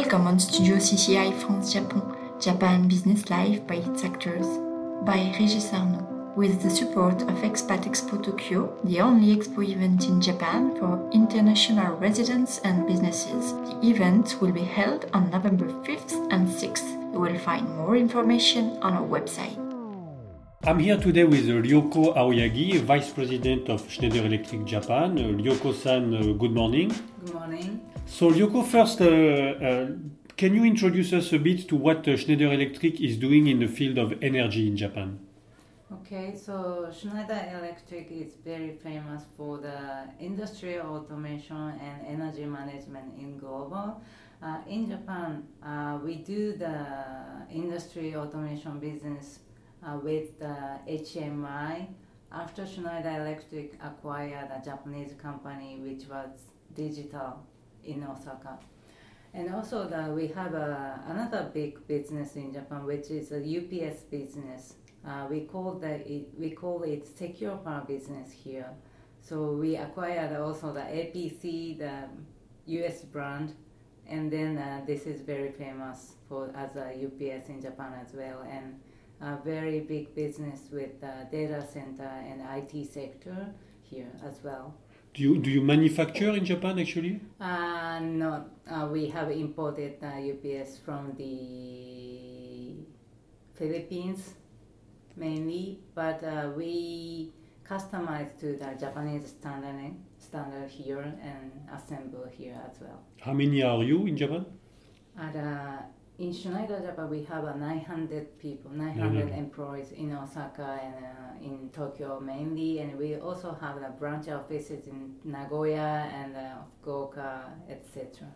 Welcome on Studio CCI France Japon, Japan Business Life by its actors, by Régis Arnaud, with the support of Expat Expo Tokyo, the only expo event in Japan for international residents and businesses. The event will be held on November 5th and 6th. You will find more information on our website. I'm here today with Ryoko Aoyagi, Vice President of Schneider Electric Japan. Uh, Ryoko-san, uh, good morning. Good morning. So Ryoko, first, uh, uh, can you introduce us a bit to what uh, Schneider Electric is doing in the field of energy in Japan? Okay, so Schneider Electric is very famous for the industrial automation and energy management in global. Uh, in Japan, uh, we do the industry automation business uh, with the HMI after Schneider Electric acquired a Japanese company which was digital in Osaka. And also the, we have a, another big business in Japan which is a UPS business. Uh, we call the it, we call it secure power business here. So we acquired also the APC, the US brand, and then uh, this is very famous for as a UPS in Japan as well, and a very big business with the data center and IT sector here as well. Do you, do you manufacture in Japan actually? Uh, no, uh, we have imported uh, UPS from the Philippines mainly, but uh, we customize to the Japanese standard standard here and assemble here as well. How many are you in Japan? At, uh, in Schneider Japan, we have uh, 900 people, 900 Mhm. employees in Osaka and uh, in Tokyo mainly, and we also have the branch offices in Nagoya and uh, Fukuoka, etc.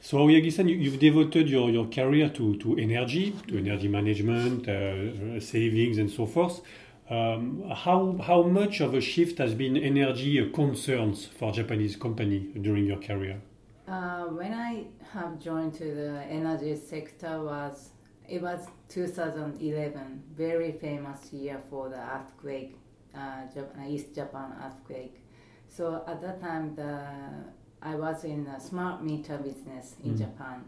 So Aoyagi-san, you, you've devoted your, your career to, to energy, to energy management, uh, savings and so forth. Um, how, how much of a shift has been energy concerns for Japanese company during your career? Uh, when I have joined to the energy sector was it was 2011, very famous year for the earthquake, uh, Jap- uh, East Japan earthquake. So at that time, the I was in a smart meter business in Mhm. Japan,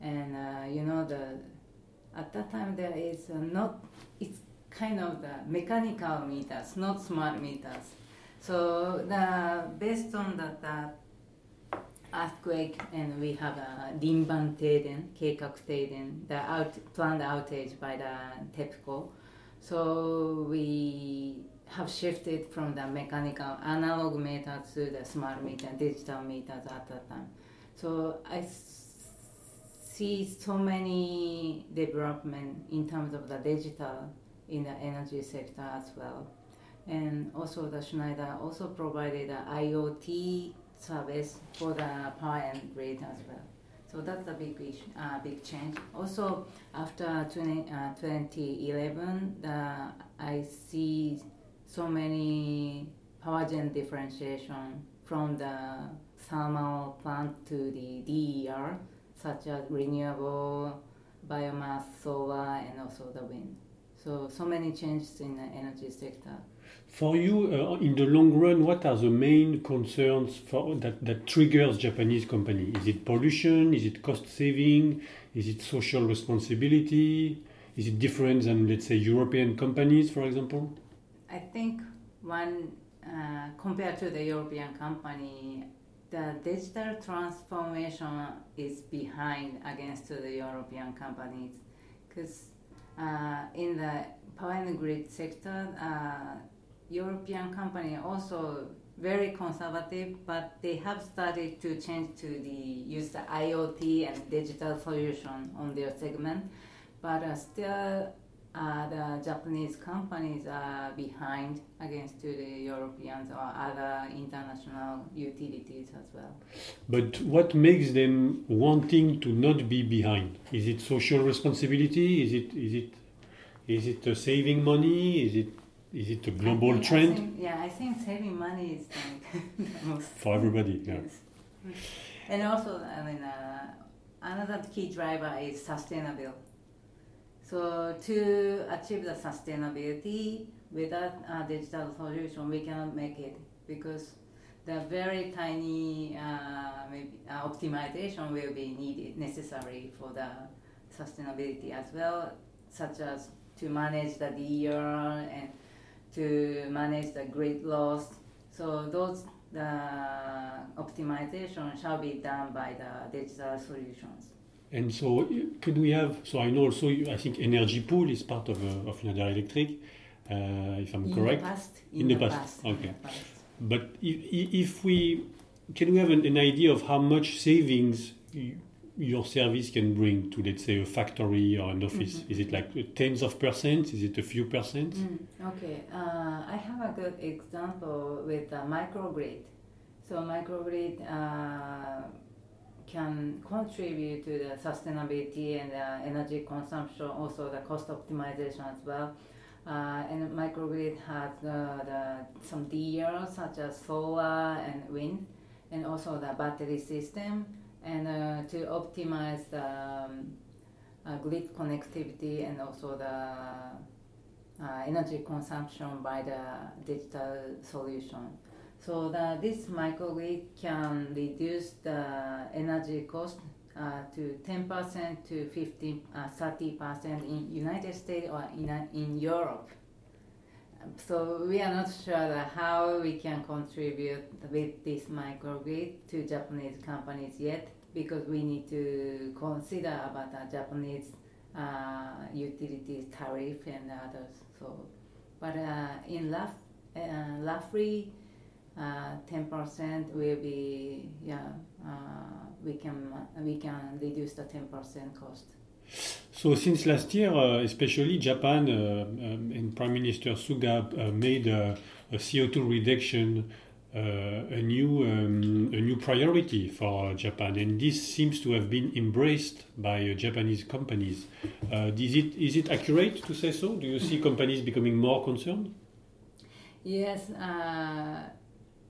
and uh, you know the at that time there is uh, not it's kind of the mechanical meters, not smart meters. So the based on that the earthquake and we have a Rinban Teiden, Keikak Teiden, the out, planned outage by the TEPCO. So we have shifted from the mechanical analog meter to the smart meter, digital meters at that time. So I see so many development in terms of the digital in the energy sector as well. And also the Schneider also provided a IoT service for the power and grid as well. So that's a big uh, big change. Also, after 20, uh, 2011, the, I see so many power gen differentiation from the thermal plant to the DER, such as renewable, biomass, solar, and also the wind. So, so many changes in the energy sector. For you, uh, in the long run, what are the main concerns for that, that triggers Japanese company? Is it pollution? Is it cost saving? Is it social responsibility? Is it different than, let's say, European companies, for example? I think one uh, compared to the European company, the digital transformation is behind against the European companies because uh, in the power and grid sector, uh, European company also very conservative, but they have started to change to the use the IoT and digital solution on their segment, but uh, still uh, the Japanese companies are behind against to the Europeans or other international utilities as well. But what makes them wanting to not be behind? Is it social responsibility? Is it is it is it saving money? Is it is it a global I think- I trend think- yeah, I think saving money is like the most for everybody? Yeah. Yes. And also, I mean, uh, another key driver is sustainability. So to achieve the sustainability without a digital solution, we cannot make it because the very tiny uh, maybe, uh, optimization will be needed necessary for the sustainability as well, such as to manage the DER and to manage the grid loss. So those the optimization shall be done by the digital solutions. And so, could we have? So I know also. I think energy pool is part of uh, of Schneider Electric, uh, if I'm in correct. The past, in, in the, the past. past. Okay. In the past. But if, if we can we have an, an idea of how much savings y- your service can bring to let's say a factory or an office? Mhm. Is it like tens of percent? Is it a few percent? Mm, okay, uh, I have a good example with uh, microgrid. So microgrid uh, can contribute to the sustainability and uh, energy consumption, also the cost optimization as well. Uh, and microgrid has uh, the, some DER such as solar and wind, and also the battery system, and uh, to optimize the um, uh, grid connectivity and also the uh, energy consumption by the digital solution. So that this microgrid can reduce the energy cost uh, to 10% to 15, uh, 30% in United States or in, uh, in Europe. So we are not sure how we can contribute with this microgrid to Japanese companies yet because we need to consider about the Japanese uh, utilities tariff and others. So, but uh, in rough, roughly, ten percent will be yeah. Uh, we can we can reduce the ten percent cost. So since last year, uh, especially Japan uh, um, and Prime Minister Suga uh, made a, a CO2 reduction uh, a new um, a new priority for Japan, and this seems to have been embraced by uh, Japanese companies. Uh, is it is it accurate to say so? Do you see companies becoming more concerned? Yes, uh,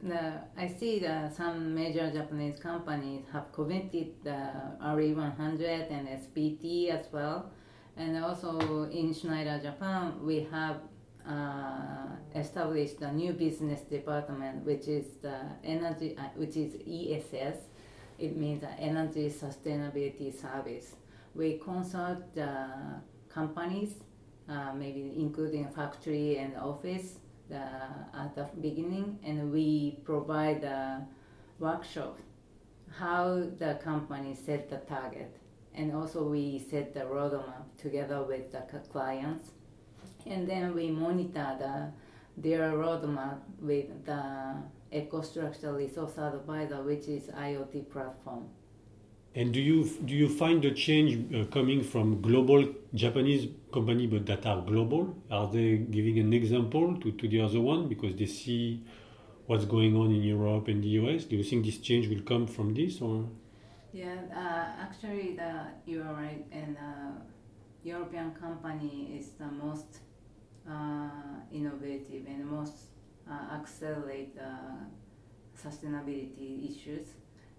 the, I see that some major Japanese companies have committed the RE100 and SBT as well. And also in Schneider Japan, we have uh, established a new business department, which is the energy, uh, which is ESS. It means Energy Sustainability Service. We consult the companies, uh, maybe including factory and office, the, at the beginning, and we provide a workshop how the company set the target, and also we set the roadmap together with the clients, and then we monitor the, their roadmap with the EcoStruxure Resource Advisor, which is IoT platform. And do you do you find the change uh, coming from global Japanese company but that are global? Are they giving an example to, to the other one because they see what's going on in Europe and the US? Do you think this change will come from this or? Yeah, uh, actually, the, you are right, and uh, European company is the most uh, innovative and most uh, accelerate uh, sustainability issues,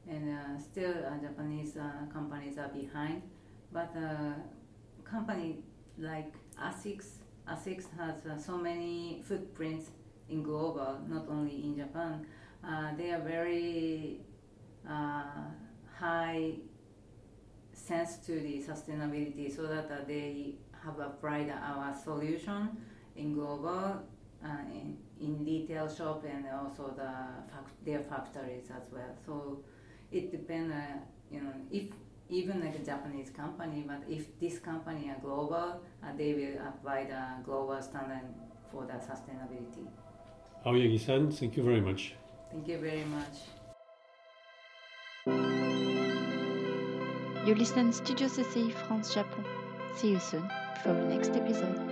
and uh, still uh, Japanese uh, companies are behind, but uh, company like ASICS, ASICS has uh, so many footprints in global, not only in Japan. Uh, they are very high sense to the sustainability so that they have applied our solution in global in, in retail shop and also the fac- their factories as well so it depends uh, you know if even like a Japanese company but if this company are global uh, they will apply the global standard for the sustainability Aoyagi-san, thank you very much. thank you very much You listen Studio CCI France Japon. See you soon for the next episode.